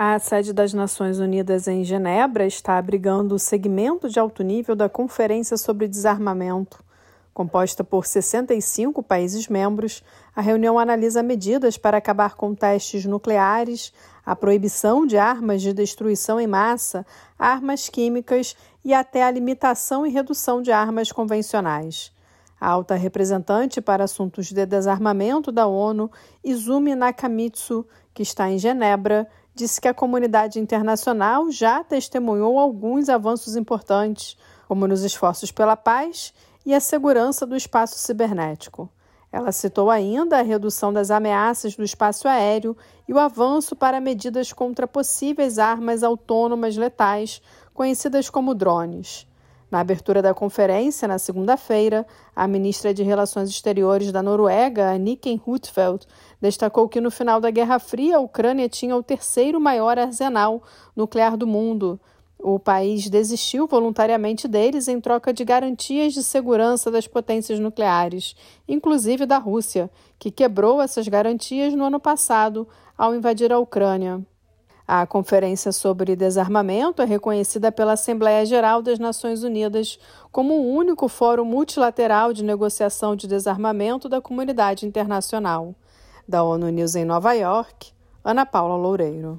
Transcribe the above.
A sede das Nações Unidas em Genebra está abrigando o segmento de alto nível da Conferência sobre Desarmamento. Composta por 65 países membros, a reunião analisa medidas para acabar com testes nucleares, a proibição de armas de destruição em massa, armas químicas e até a limitação e redução de armas convencionais. A alta representante para assuntos de desarmamento da ONU, Izumi Nakamitsu, que está em Genebra, disse que a comunidade internacional já testemunhou alguns avanços importantes, como nos esforços pela paz e a segurança do espaço cibernético. Ela citou ainda a redução das ameaças do espaço aéreo e o avanço para medidas contra possíveis armas autônomas letais, conhecidas como drones. Na abertura da conferência, na segunda-feira, a ministra de Relações Exteriores da Noruega, Anniken Huitfeldt, destacou que no final da Guerra Fria, a Ucrânia tinha o terceiro maior arsenal nuclear do mundo. O país desistiu voluntariamente deles em troca de garantias de segurança das potências nucleares, inclusive da Rússia, que quebrou essas garantias no ano passado ao invadir a Ucrânia. A Conferência sobre Desarmamento é reconhecida pela Assembleia Geral das Nações Unidas como o único fórum multilateral de negociação de desarmamento da comunidade internacional. Da ONU News em Nova York, Ana Paula Loureiro.